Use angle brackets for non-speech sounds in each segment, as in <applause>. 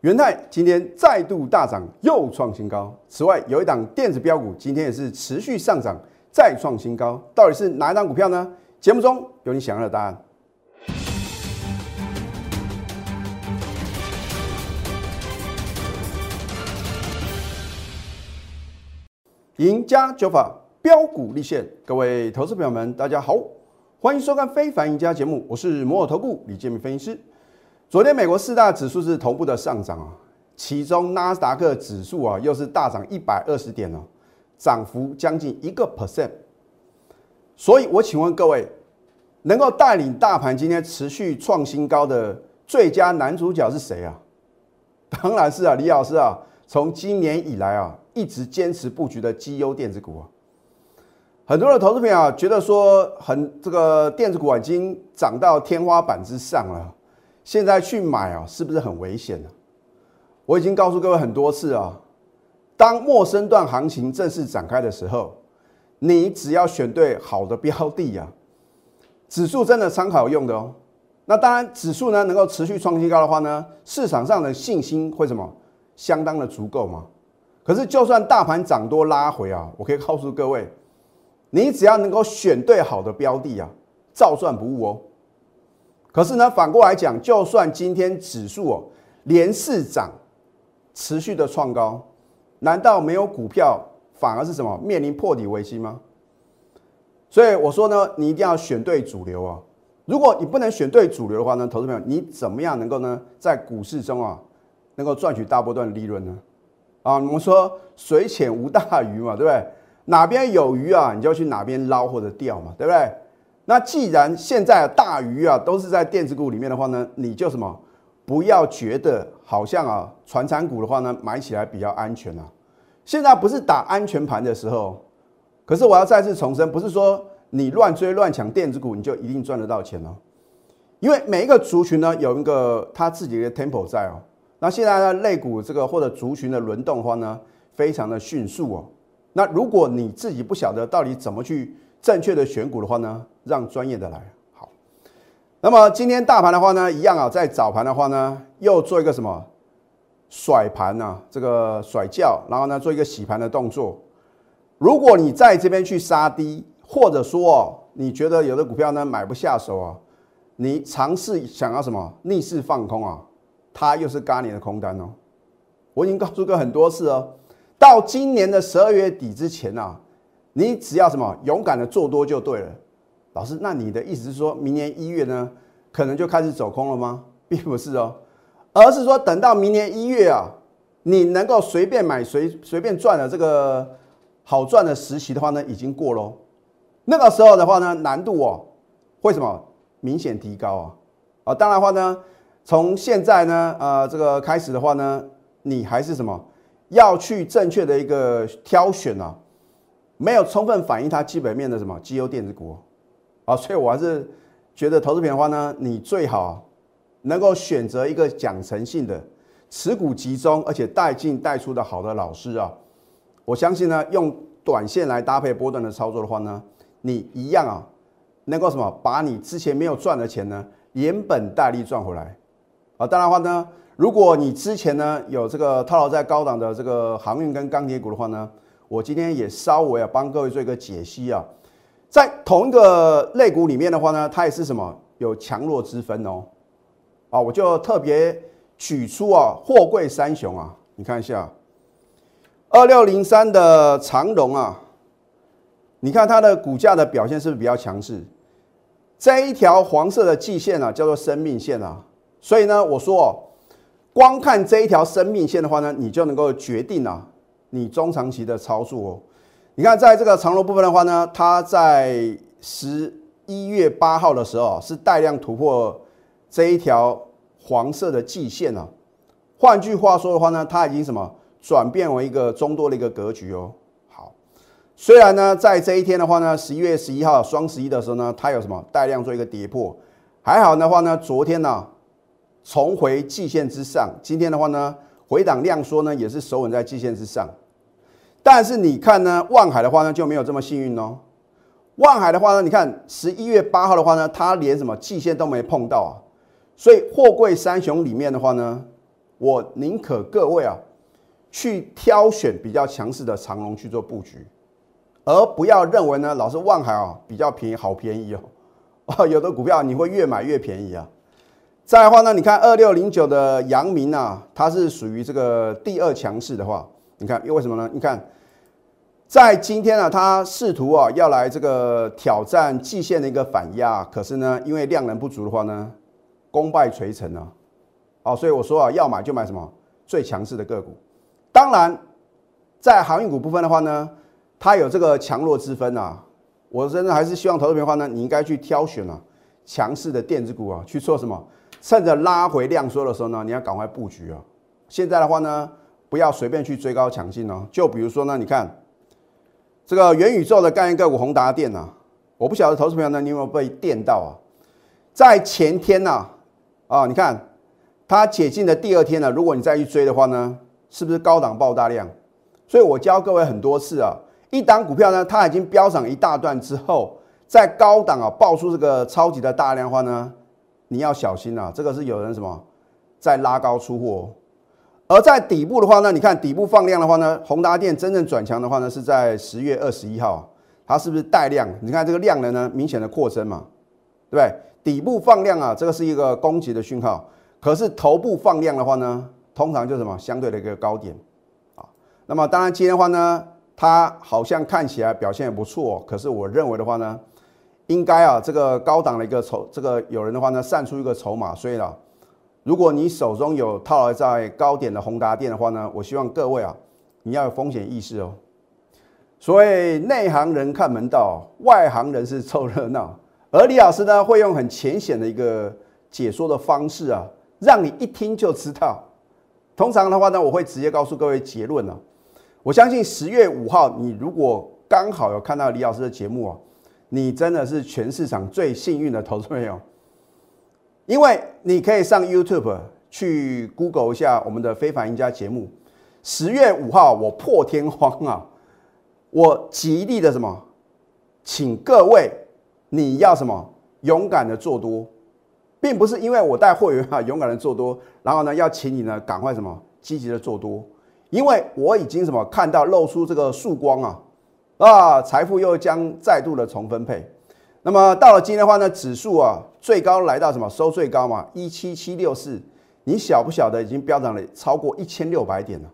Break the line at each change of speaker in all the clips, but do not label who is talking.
元泰今天再度大涨，又创新高。此外，有一档电子标股今天也是持续上涨，再创新高。到底是哪一档股票呢？节目中有你想要的答案。赢家九法标股立现，各位投资朋友们，大家好，欢迎收看《非凡赢家》节目，我是摩尔投顾李建明分析师。昨天美国四大指数是同步的上涨啊，其中纳斯达克指数啊又是大涨一百二十点哦，涨幅将近一个 percent。所以我请问各位，能够带领大盘今天持续创新高的最佳男主角是谁啊？<laughs> 当然是啊，李老师啊，从今年以来啊。一直坚持布局的绩优电子股啊，很多的投资朋友觉得说，很这个电子股已经涨到天花板之上了，现在去买啊，是不是很危险呢？我已经告诉各位很多次啊，当陌生段行情正式展开的时候，你只要选对好的标的呀，<laughs> 指数真的参考用的哦。那当然，指数呢能够持续创新高的话呢，市场上的信心会什么相当的足够吗？可是，就算大盘涨多拉回啊，我可以告诉各位，你只要能够选对好的标的啊，照赚不误哦。可是呢，反过来讲，就算今天指数哦连四涨，持续的创高，难道没有股票反而是什么面临破底危机吗？所以我说呢，你一定要选对主流啊。如果你不能选对主流的话呢，投资朋友，你怎么样能够呢在股市中啊能够赚取大波段利润呢？啊，我们说水浅无大鱼嘛，对不对？哪边有鱼啊，你就去哪边捞或者钓嘛，对不对？那既然现在大鱼啊都是在电子股里面的话呢，你就什么不要觉得好像啊，传产股的话呢买起来比较安全啊。现在不是打安全盘的时候，可是我要再次重申，不是说你乱追乱抢电子股你就一定赚得到钱哦，因为每一个族群呢有一个他自己的 temple 在哦。那现在呢，类股这个或者族群的轮动的话呢，非常的迅速哦。那如果你自己不晓得到底怎么去正确的选股的话呢，让专业的来好。那么今天大盘的话呢，一样啊，在早盘的话呢，又做一个什么甩盘啊，这个甩轿，然后呢做一个洗盘的动作。如果你在这边去杀低，或者说哦，你觉得有的股票呢买不下手啊，你尝试想要什么逆势放空啊？它又是嘎你的空单哦，我已经告诉过很多次哦，到今年的十二月底之前啊，你只要什么勇敢的做多就对了。老师，那你的意思是说明年一月呢，可能就开始走空了吗？<laughs> 并不是哦，而是说等到明年一月啊，你能够随便买随随便赚的这个好赚的时期的话呢，已经过喽。那个时候的话呢，难度哦会什么明显提高啊？啊，当然话呢。从现在呢，呃，这个开始的话呢，你还是什么要去正确的一个挑选啊，没有充分反映它基本面的什么绩优电子股啊，所以我还是觉得投资品的话呢，你最好能够选择一个讲诚信的、持股集中而且带进带出的好的老师啊。我相信呢，用短线来搭配波段的操作的话呢，你一样啊，能够什么把你之前没有赚的钱呢，连本带利赚回来。啊，当然话呢，如果你之前呢有这个套牢在高档的这个航运跟钢铁股的话呢，我今天也稍微啊帮各位做一个解析啊，在同一个类股里面的话呢，它也是什么有强弱之分哦。啊，我就特别举出啊货柜三雄啊，你看一下，二六零三的长荣啊，你看它的股价的表现是不是比较强势？这一条黄色的季线啊，叫做生命线啊。所以呢，我说哦，光看这一条生命线的话呢，你就能够决定啊，你中长期的操作哦。你看，在这个长螺部分的话呢，它在十一月八号的时候是带量突破这一条黄色的季线啊。换句话说的话呢，它已经什么转变为一个中多的一个格局哦。好，虽然呢，在这一天的话呢，十一月十一号双十一的时候呢，它有什么带量做一个跌破，还好的话呢，昨天呢。重回季线之上，今天的话呢，回档量缩呢也是守稳在季线之上。但是你看呢，万海的话呢就没有这么幸运哦。万海的话呢，你看十一月八号的话呢，它连什么季线都没碰到啊。所以货柜三雄里面的话呢，我宁可各位啊去挑选比较强势的长龙去做布局，而不要认为呢老是望海啊比较便宜，好便宜哦。哦，<laughs> 有的股票你会越买越便宜啊。再的话呢，你看二六零九的阳明啊，它是属于这个第二强势的话，你看因为什么呢？你看在今天呢，它试图啊要来这个挑战季线的一个反压，可是呢，因为量能不足的话呢，功败垂成啊。哦，所以我说啊，要买就买什么最强势的个股。当然，在航运股部分的话呢，它有这个强弱之分啊。我真的还是希望投资朋友的话呢，你应该去挑选啊强势的电子股啊，去做什么？趁着拉回量缩的时候呢，你要赶快布局啊。现在的话呢，不要随便去追高抢进哦。就比如说呢，你看这个元宇宙的概念个股宏达电呐，我不晓得投资朋友呢，你有没有被电到啊？在前天呢，啊，你看它解禁的第二天呢，如果你再去追的话呢，是不是高档爆大量？所以我教各位很多次啊。一档股票呢，它已经飙涨一大段之后，在高档啊爆出这个超级的大量话呢，你要小心啊！这个是有人什么在拉高出货，而在底部的话呢，你看底部放量的话呢，宏达电真正转强的话呢，是在十月二十一号，它是不是带量？你看这个量能呢，明显的扩增嘛，对不对？底部放量啊，这个是一个攻击的讯号，可是头部放量的话呢，通常就是什么相对的一个高点啊。那么当然今天的话呢。它好像看起来表现也不错，可是我认为的话呢，应该啊这个高档的一个筹，这个有人的话呢散出一个筹码，所以呢，如果你手中有套在高点的宏达电的话呢，我希望各位啊，你要有风险意识哦。所谓内行人看门道，外行人是凑热闹，而李老师呢会用很浅显的一个解说的方式啊，让你一听就知道。通常的话呢，我会直接告诉各位结论呢。我相信十月五号，你如果刚好有看到李老师的节目啊，你真的是全市场最幸运的投资朋友，因为你可以上 YouTube 去 Google 一下我们的非凡赢家节目。十月五号，我破天荒啊，我极力的什么，请各位你要什么勇敢的做多，并不是因为我带会员啊 <laughs> 勇敢的做多，然后呢要请你呢赶快什么积极的做多。因为我已经什么看到露出这个曙光啊，啊，财富又将再度的重分配。那么到了今天的话呢，指数啊最高来到什么收最高嘛，一七七六四，你晓不晓得已经飙涨了超过一千六百点了？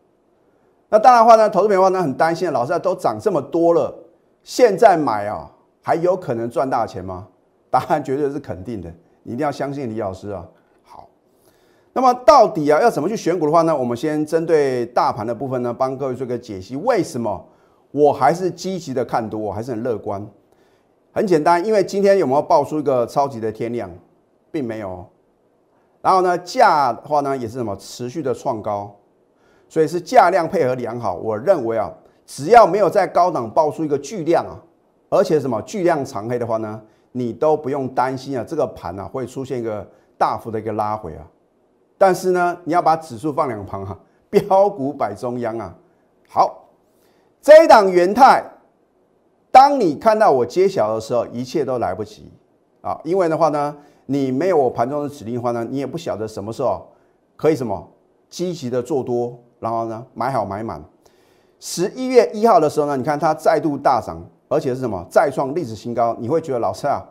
那当然话呢，投资朋友呢很担心，老师都涨这么多了，现在买啊还有可能赚大钱吗？答案绝对是肯定的，你一定要相信李老师啊。好那么到底啊要怎么去选股的话呢？我们先针对大盘的部分呢，帮各位做个解析。为什么我还是积极的看多，我还是很乐观？很简单，因为今天有没有爆出一个超级的天量，并没有。然后呢，价的话呢也是什么持续的创高，所以是价量配合良好。我认为啊，只要没有在高档爆出一个巨量啊，而且什么巨量长黑的话呢，你都不用担心啊，这个盘啊会出现一个大幅的一个拉回啊。但是呢，你要把指数放两旁哈，<laughs> 标股摆中央啊。好，这一档元泰，当你看到我揭晓的时候，一切都来不及啊，因为的话呢，你没有我盘中的指令的话呢，你也不晓得什么时候可以什么积极的做多，然后呢买好买满。十一月一号的时候呢，你看它再度大涨，而且是什么再创历史新高，你会觉得老师啊，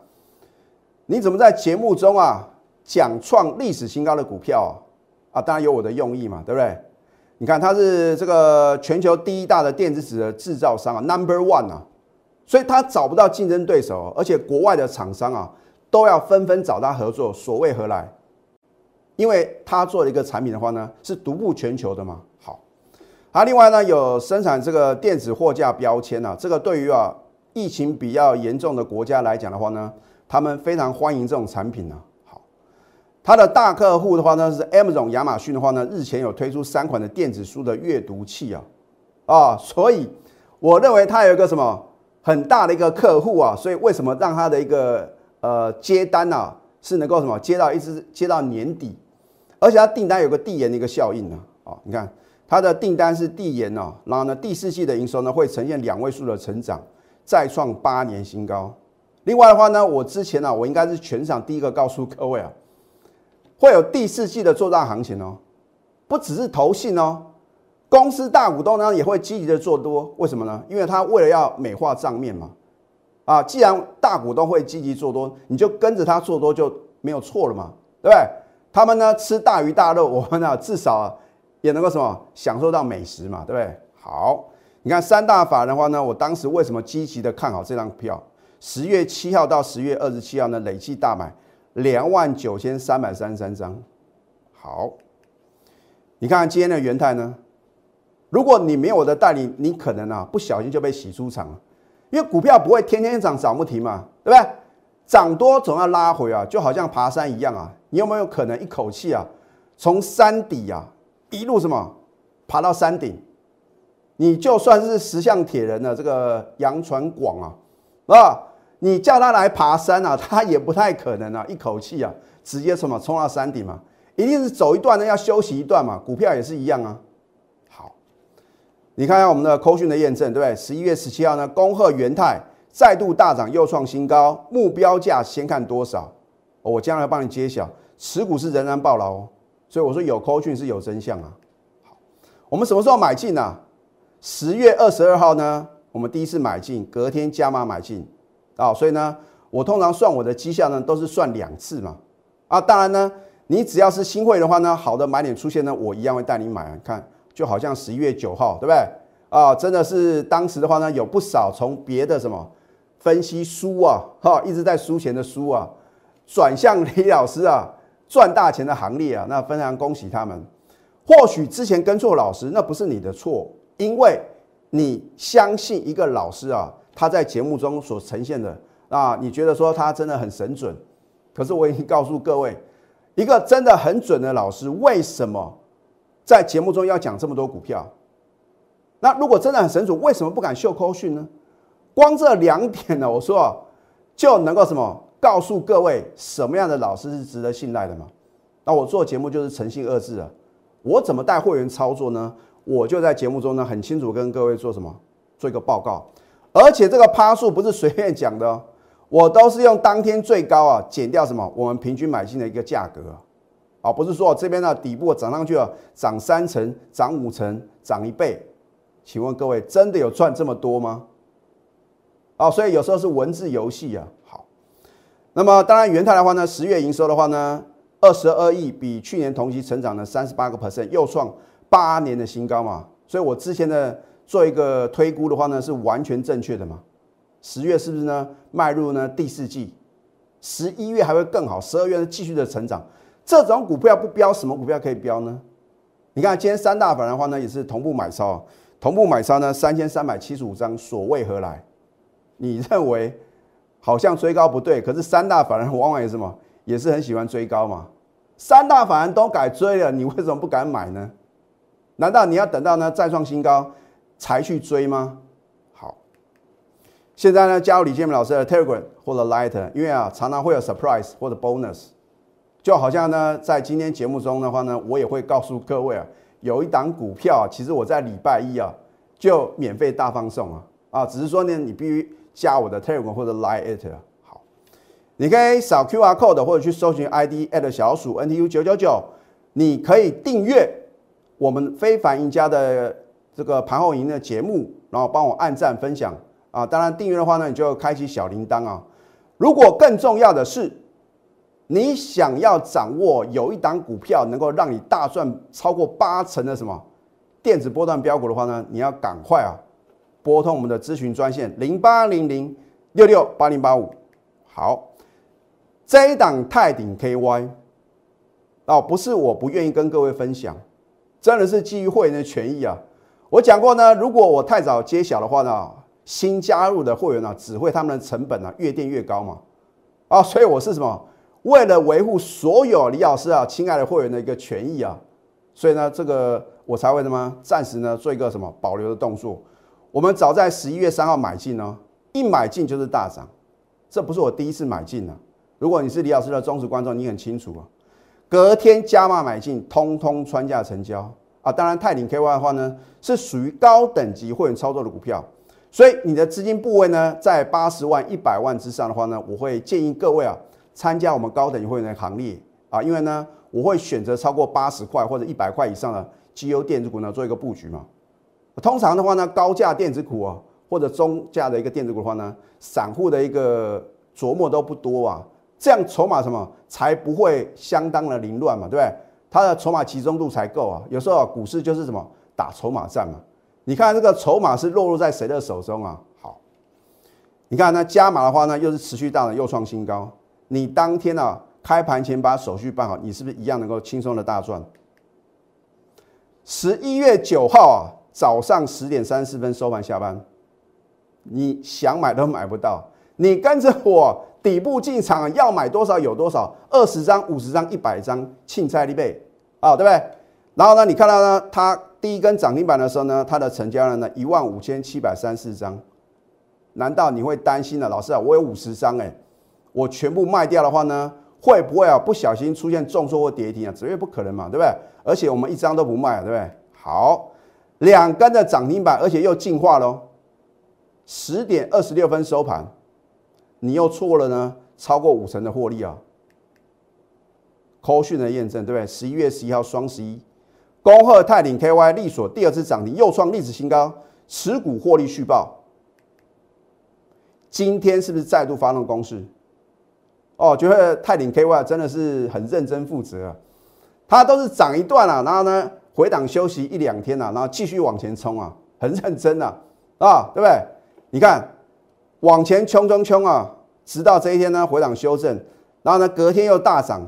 你怎么在节目中啊？讲创历史新高的股票啊，当然有我的用意嘛，对不对？你看它是这个全球第一大的电子纸的制造商啊，Number One 啊，所以他找不到竞争对手，而且国外的厂商啊都要纷纷找他合作，所谓何来？因为他做的一个产品的话呢，是独步全球的嘛。好，啊，另外呢有生产这个电子货架标签啊，这个对于啊疫情比较严重的国家来讲的话呢，他们非常欢迎这种产品呢。好，他的大客户的话呢是 Amazon 亚马逊的话呢，日前有推出三款的电子书的阅读器啊，啊，所以我认为它有一个什么很大的一个客户啊，所以为什么让他的一个呃接单啊是能够什么接到一直接到年底，而且他订单有个递延的一个效应呢，啊，你看他的订单是递延哦，然后呢第四季的营收呢会呈现两位数的成长，再创八年新高。另外的话呢，我之前呢我应该是全场第一个告诉各位啊。会有第四季的做大行情哦，不只是投信哦，公司大股东呢也会积极的做多。为什么呢？因为他为了要美化账面嘛。啊，既然大股东会积极做多，你就跟着他做多就没有错了嘛，对不对？他们呢吃大鱼大肉，我们呢至少也能够什么享受到美食嘛，对不对？好，你看三大法人的话呢，我当时为什么积极的看好这张票？十月七号到十月二十七号呢，累计大买两万九千三百三十三张。好，你看今天的元泰呢，如果你没有我的带领，你可能啊不小心就被洗出场了，因为股票不会天天涨涨不停嘛，对不对？涨多总要拉回啊，就好像爬山一样啊。你有没有可能一口气啊，从山底啊一路什么爬到山顶？你就算是石像铁人的这个杨传广啊，啊，你叫他来爬山啊，<laughs> 他也不太可能啊，一口气啊直接什么冲到山顶嘛，一定是走一段呢，要休息一段嘛。股票也是一样啊。你看一下我们的扣讯的验证，对不对？十一月十七号呢，恭贺元泰再度大涨，又创新高，目标价先看多少？我将来帮你揭晓。持股是仍然暴牢哦，所以我说有扣讯是有真相啊。好，我们什么时候买进呢？十月二十二号呢，我们第一次买进，隔天加码买进啊。所以呢，我通常算我的绩效呢，都是算两次嘛。啊，当然呢，你只要是新会的话呢，好的买点出现呢，我一样会带你买。看，就好像十一月九号，对不对？啊，真的是当时的话呢，有不少从别的什么分析书啊，哈，一直在输钱的书啊，转向李老师啊。赚大钱的行列啊，那非常恭喜他们。或许之前跟错老师，那不是你的错，因为你相信一个老师啊，他在节目中所呈现的啊，你觉得说他真的很神准。可是我已经告诉各位，一个真的很准的老师，为什么在节目中要讲这么多股票？那如果真的很神准，为什么不敢秀扣讯呢？光这两点呢，我说，就能够什么？告诉各位什么样的老师是值得信赖的吗？那我做节目就是诚信二字啊。我怎么带会员操作呢？我就在节目中呢很清楚跟各位做什么，做一个报告。而且这个趴数不是随便讲的，哦我都是用当天最高啊减掉什么我们平均买进的一个价格，啊不是说这边的底部涨上去了，涨三成、涨五成、涨一倍。请问各位真的有赚这么多吗？哦，所以有时候是文字游戏啊。好那么当然，元泰的话呢，十月营收的话呢，二十二亿，比去年同期成长了三十八个 percent，又创八年的新高嘛。所以我之前的做一个推估的话呢，是完全正确的嘛。十月是不是呢？迈入呢第四季，十一月还会更好，十二月继续的成长。这种股票不标，什么股票可以标呢？你看今天三大板的话呢，也是同步买超，同步买超呢三千三百七十五张，所谓何来？你认为？好像追高不对，可是三大法人往往也什么，也是很喜欢追高嘛。三大法人都改追了，你为什么不敢买呢？难道你要等到呢再创新高才去追吗？好，现在呢加入李建明老师的 Telegram 或者 Light，因为啊常常会有 surprise 或者 bonus，就好像呢在今天节目中的话呢，我也会告诉各位啊，有一档股票，其实我在礼拜一啊就免费大放送啊啊，只是说呢你必须。加我的 Telegram 或者 Line it 好，你可以扫 QR code 或者去搜寻 ID at 小鼠 NTU 九九九，你可以订阅我们非凡赢家的这个盘后营的节目，然后帮我按赞分享啊。当然订阅的话呢，你就开启小铃铛啊。如果更重要的是，你想要掌握有一档股票能够让你大赚超过八成的什么电子波段标股的话呢，你要赶快啊！拨通我们的咨询专线零八零零六六八零八五。好，这一档泰鼎 KY 哦，不是我不愿意跟各位分享，真的是基于会员的权益啊。我讲过呢，如果我太早揭晓的话呢，新加入的会员呢，只会他们的成本呢越垫越高嘛。啊，所以我是什么？为了维护所有李老师啊，亲爱的会员的一个权益啊，所以呢，这个我才会什么，暂时呢做一个什么保留的动作。我们早在十一月三号买进哦，一买进就是大涨，这不是我第一次买进了。如果你是李老师的忠实观众，你很清楚啊。隔天加码买进，通通穿价成交啊。当然，泰鼎 KY 的话呢，是属于高等级会员操作的股票，所以你的资金部位呢，在八十万、一百万之上的话呢，我会建议各位啊，参加我们高等级会员的行列啊，因为呢。我会选择超过八十块或者一百块以上的绩优电子股呢做一个布局嘛。通常的话呢，高价电子股啊，或者中价的一个电子股的话呢，散户的一个琢磨都不多啊，这样筹码什么才不会相当的凌乱嘛，对不对？它的筹码集中度才够啊。有时候，股市就是什么打筹码战嘛。你看这个筹码是落入在谁的手中啊？好，你看那加码的话呢，又是持续大的又创新高。你当天啊开盘前把手续办好，你是不是一样能够轻松的大赚？十一月九号啊早上十点三十分收盘下班，你想买都买不到。你跟着我底部进场，要买多少有多少，二十张、五十张、一百张，庆菜立备啊，对不对？然后呢，你看到呢，它。第一根涨停板的时候呢，它的成交量呢一万五千七百三十张，难道你会担心了？老师啊，我有五十张哎，我全部卖掉的话呢，会不会啊不小心出现重挫或跌停啊？绝对不可能嘛，对不对？而且我们一张都不卖，对不对？好，两根的涨停板，而且又进化喽，十点二十六分收盘，你又错了呢，超过五成的获利啊。扣讯的验证，对不对？十一月十一号双十一。恭贺泰鼎 KY 利索第二次涨停，又创历史新高，持股获利续报。今天是不是再度发动攻势？哦，觉得泰鼎 KY 真的是很认真负责啊，它都是涨一段了，然后呢回档休息一两天了，然后继续往前冲啊，很认真啊，啊，对不对？你看往前冲冲冲啊，直到这一天呢回档修正，然后呢隔天又大涨，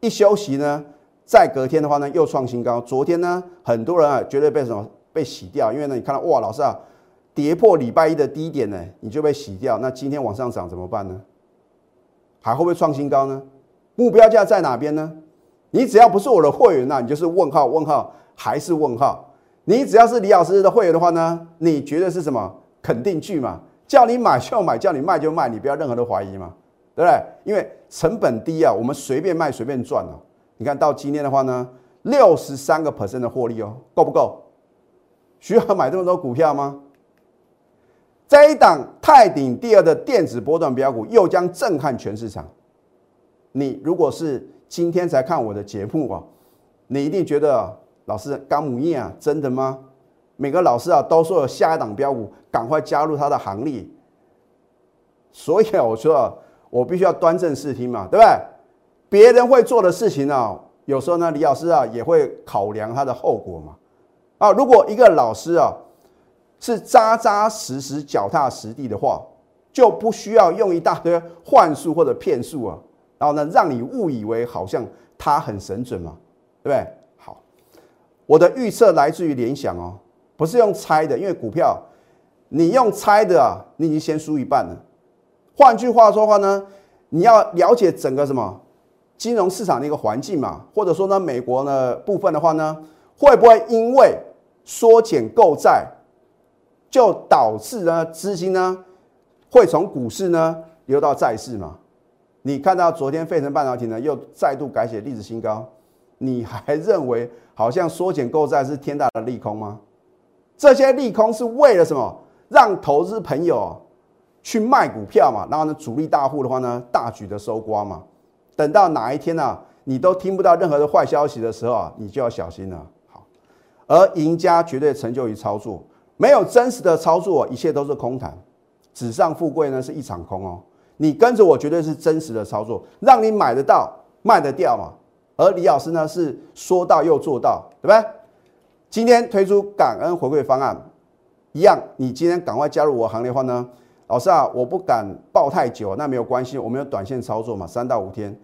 一休息呢。再隔天的话呢，又创新高。昨天呢，很多人啊，绝对被什么被洗掉，因为呢，你看到哇，老师啊，跌破礼拜一的低点呢，你就被洗掉。那今天往上涨怎么办呢？还会不会创新高呢？目标价在哪边呢？你只要不是我的会员，那你就是问号，问号还是问号。你只要是李老师的会员的话呢，你觉得是什么肯定句嘛？叫你买就买，叫你卖就卖，你不要任何的怀疑嘛，对不对？因为成本低啊，我们随便卖随便赚啊。你看到今天的话呢，六十三个 percent 的获利哦，够不够？需要买这么多股票吗？这一档泰鼎第二的电子波段标股又将震撼全市场。你如果是今天才看我的节目啊，你一定觉得老师刚母业啊，真的吗？每个老师啊都说有下一档标股，赶快加入他的行列。所以啊，我说啊我必须要端正视听嘛，对不对？别人会做的事情呢，有时候呢，李老师啊也会考量他的后果嘛。啊，如果一个老师啊是扎扎实实、脚踏实地的话，就不需要用一大堆幻术或者骗术啊，然后呢，让你误以为好像他很神准嘛，对不对？好，我的预测来自于联想哦，不是用猜的，因为股票你用猜的啊，你已经先输一半了。换句话说话呢，你要了解整个什么？金融市场的一个环境嘛，或者说呢，美国呢部分的话呢，会不会因为缩减购债，就导致呢资金呢会从股市呢流到债市嘛？你看到昨天费城半导体呢又再度改写历史新高，你还认为好像缩减购债是天大的利空吗？这些利空是为了什么？让投资朋友去卖股票嘛，然后呢主力大户的话呢大举的收刮嘛？等到哪一天呢，你都听不到任何的坏消息的时候啊，你就要小心了。好，而赢家绝对成就于操作，没有真实的操作，一切都是空谈。纸上富贵呢是一场空哦。你跟着我绝对是真实的操作，让你买得到、卖得掉嘛。而李老师呢是说到又做到，对不对？今天推出感恩回馈方案，一样，你今天赶快加入我行列的话呢？老师啊，我不敢抱太久，那没有关系，我们有短线操作嘛，三到五天，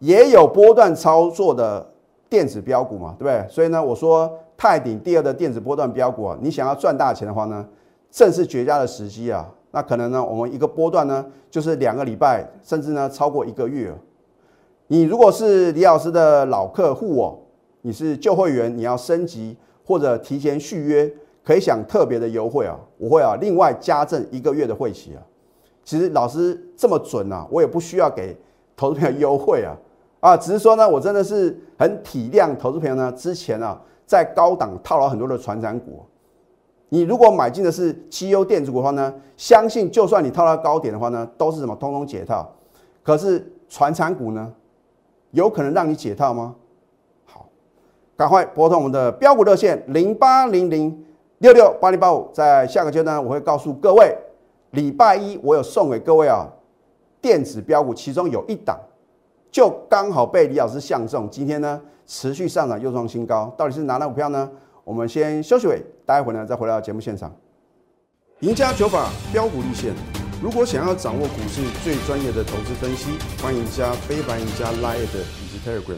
也有波段操作的电子标股嘛，对不对？所以呢，我说泰鼎第二的电子波段标股啊，你想要赚大钱的话呢，正是绝佳的时机啊。那可能呢，我们一个波段呢，就是两个礼拜，甚至呢超过一个月。你如果是李老师的老客户哦，你是旧会员，你要升级或者提前续约。可以享特别的优惠啊！我会啊，另外加赠一个月的会期啊。其实老师这么准啊，我也不需要给投资朋友优惠啊啊，只是说呢，我真的是很体谅投资朋友呢。之前啊，在高档套牢很多的传产股，你如果买进的是绩优电子股的话呢，相信就算你套到高点的话呢，都是什么通通解套。可是传产股呢，有可能让你解套吗？好赶快拨通我们的标股热线零八零零六六八零八五。在下个阶段，我会告诉各位，礼拜一我有送给各位啊电子标股，其中有一档就刚好被李老师相中，今天呢持续上涨又创新高，到底是哪档股票呢？我们先休息会，待会呢再回到节目现场。赢家九法标股立线，如果想要掌握股市最专业的投资分析，欢迎加非凡、赢家 Line 以及 Telegram。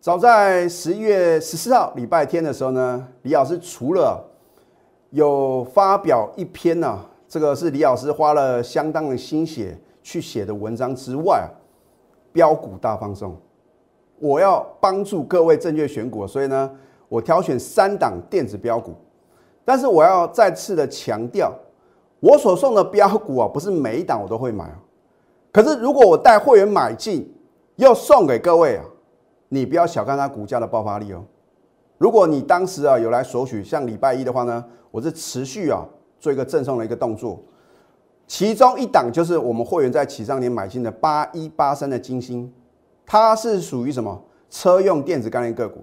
早在十一月十四号礼拜天的时候呢，李老师除了有发表一篇呢，这个是李老师花了相当的心血去写的文章之外，标股大放送，我要帮助各位正确选股，所以呢，我挑选三档电子标股。但是我要再次的强调，我所送的标股啊，不是每一档我都会买啊。可是如果我带会员买进，又送给各位啊，你不要小看它股价的爆发力哦。如果你当时啊有来索取，像礼拜一的话呢，我是持续啊做一个赠送的一个动作。其中一档就是我们会员在起上年买进的八一八三的金星，它是属于什么车用电子概念个股。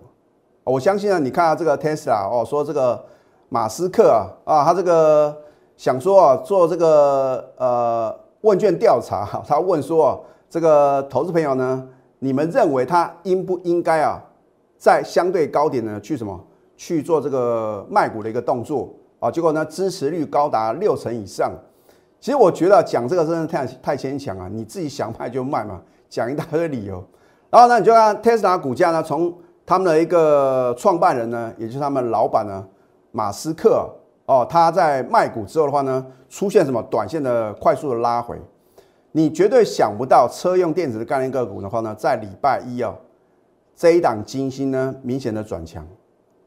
我相信啊，你看到这个 Tesla 哦，说这个。马斯克啊啊，他这个想说啊，做这个呃问卷调查，<laughs> 他问说啊，这个投资朋友呢，你们认为他应不应该啊，在相对高点呢去什么去做这个卖股的一个动作啊？结果呢，支持率高达六成以上。其实我觉得讲这个真的太太牵强啊，你自己想卖就卖嘛，讲一大堆理由。然后呢，你就看特斯拉股价呢，从他们的一个创办人呢，也就是他们老板呢。马斯克哦，他在卖股之后的话呢，出现什么短线的快速的拉回，你绝对想不到车用电子的概念个股的话呢，在礼拜一哦，这一档金星呢明显的转强。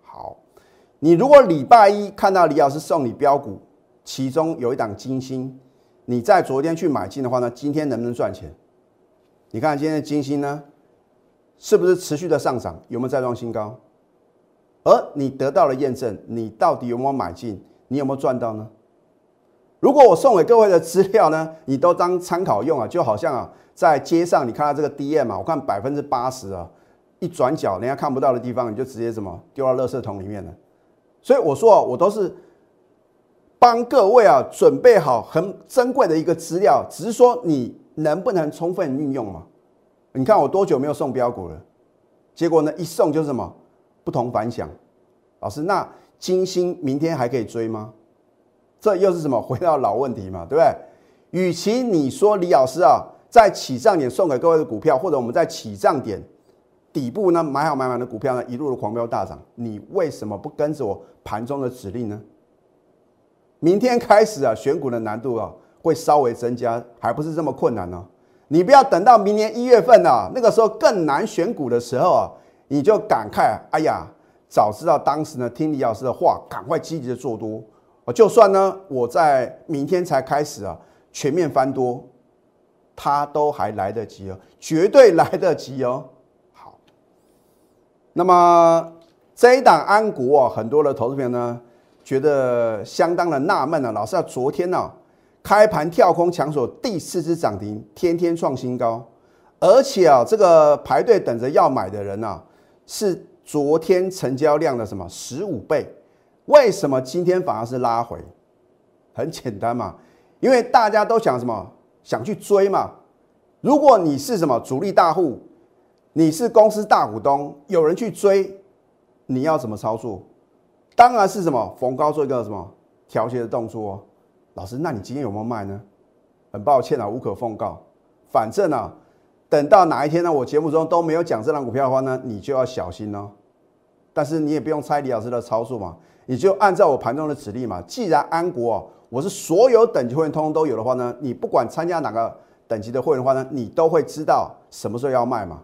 好，你如果礼拜一看到李老师送你标股，其中有一档金星，你在昨天去买进的话呢，今天能不能赚钱？你看今天的金星呢，是不是持续的上涨？有没有再创新高？而你得到了验证，你到底有没有买进？你有没有赚到呢？如果我送给各位的资料呢，你都当参考用啊，就好像啊，在街上你看到这个 DM 啊，我看百分之八十啊，一转角人家看不到的地方，你就直接什么丢到垃圾桶里面了。所以我说啊，我都是帮各位啊准备好很珍贵的一个资料，只是说你能不能充分运用嘛？你看我多久没有送标股了？结果呢，一送就是什么？不同凡响，老师，那金星明天还可以追吗？这又是什么？回到老问题嘛，对不对？与其你说李老师啊，在起涨点送给各位的股票，或者我们在起涨点底部呢买好买满的股票呢，一路的狂飙大涨，你为什么不跟着我盘中的指令呢？明天开始啊，选股的难度啊会稍微增加，还不是这么困难呢？你不要等到明年一月份啊，那个时候更难选股的时候啊。你就感慨，哎呀，早知道当时呢听李老师的话，赶快积极的做多。就算呢我在明天才开始啊全面翻多，它都还来得及哦，绝对来得及哦。好，那么这一档安国啊，很多的投资朋友呢觉得相当的纳闷啊，老师啊，昨天呢开盘跳空抢手第四只涨停，天天创新高，而且啊这个排队等着要买的人啊。是昨天成交量的什么十五倍？为什么今天反而是拉回？很简单嘛，因为大家都想什么？想去追嘛。如果你是什么主力大户，你是公司大股东，有人去追，你要怎么操作？当然是什么逢高做一个什么调节的动作哦。老师，那你今天有没有卖呢？很抱歉啊，无可奉告。反正啊。等到哪一天呢？我节目中都没有讲这张股票的话呢，你就要小心哦。但是你也不用猜李老师的操作嘛，你就按照我盘中的指令嘛。既然安国我是所有等级会员通通都有的话呢，你不管参加哪个等级的会员的话呢，你都会知道什么时候要卖嘛。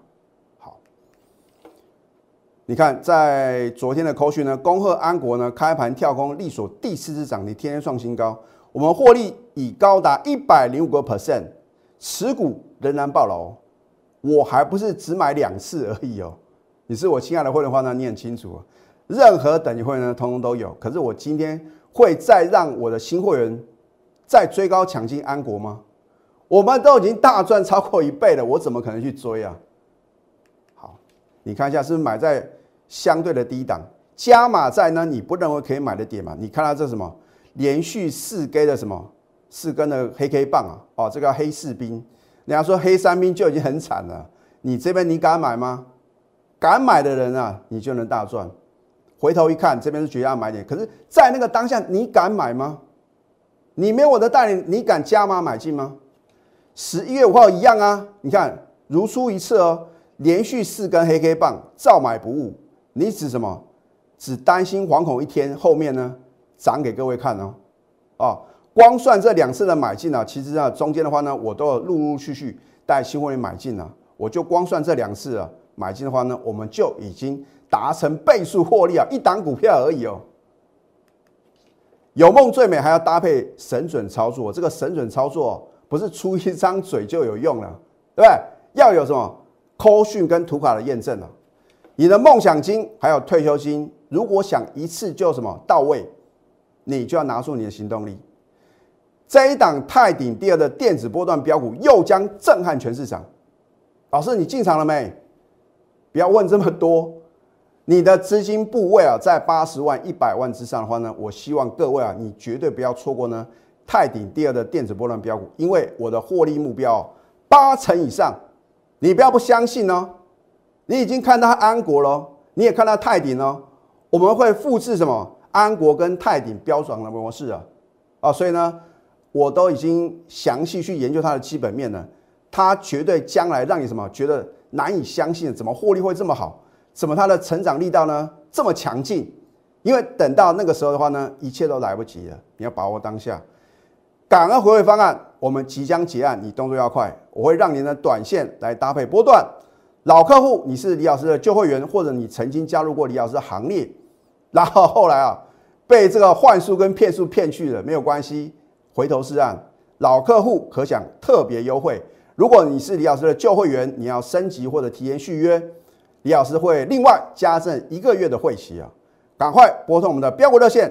你看在昨天的扣讯呢，恭贺安国呢开盘跳空力所第四次涨停，天天创新高，我们获利已高达一百零五个 percent，持股仍然爆牢。我还不是只买两次而已哦，你是我亲爱的会员话呢，你很清楚，任何等级会员呢，通通都有。可是我今天会再让我的新会员再追高抢进安国吗？我们都已经大赚超过一倍了，我怎么可能去追啊？你看一下是不是买在相对的低档，加码在呢你不认为可以买的点嘛？你看到这什么连续四根的什么四根的黑 K 棒啊？哦，这个黑士兵，人家说黑三兵就已经很惨了，你这边你敢买吗？敢买的人啊，你就能大赚。回头一看，这边是绝佳买点，可是，在那个当下，你敢买吗？你没有我的带领，你敢加码买进吗？十一月五号一样啊，你看如出一辙哦，连续四根黑 K 棒，照买不误。你指什么？只担心惶恐一天后面呢涨给各位看哦。哦，光算这两次的买进啊，其实啊中间的话呢，我都陆陆续续带新会员买进了。我就光算这两次啊买进的话呢，我们就已经达成倍数获利啊，一档股票而已哦。有梦最美，还要搭配神准操作。这个神准操作不是出一张嘴就有用了，对不对？要有什么扣讯跟图卡的验证啊？你的梦想金还有退休金，如果想一次就什么到位，你就要拿出你的行动力。这一档泰鼎第二的电子波段标股又将震撼全市场。老师，你进场了没？不要问这么多。你的资金部位啊，在八十万、一百万之上的话呢，我希望各位啊，你绝对不要错过呢泰鼎第二的电子波段标股，因为我的获利目标八成以上，你不要不相信哦。你已经看到安国了，你也看到泰鼎了，我们会复制什么安国跟泰鼎标准的模式啊？啊，所以呢，我都已经详细去研究它的基本面了，它绝对将来让你什么觉得难以相信，怎么获利会这么好？怎么它的成长力道呢这么强劲？因为等到那个时候的话呢，一切都来不及了。你要把握当下，感恩回馈方案，我们即将结案，你动作要快，我会让您的短线来搭配波段。老客户，你是李老师的旧会员，或者你曾经加入过李老师的行列，然后后来啊被这个幻术跟骗术骗去了，没有关系，回头是岸。老客户可享特别优惠。如果你是李老师的旧会员，你要升级或者提前续约。李老师会另外加赠一个月的会期啊！赶快拨通我们的标股热线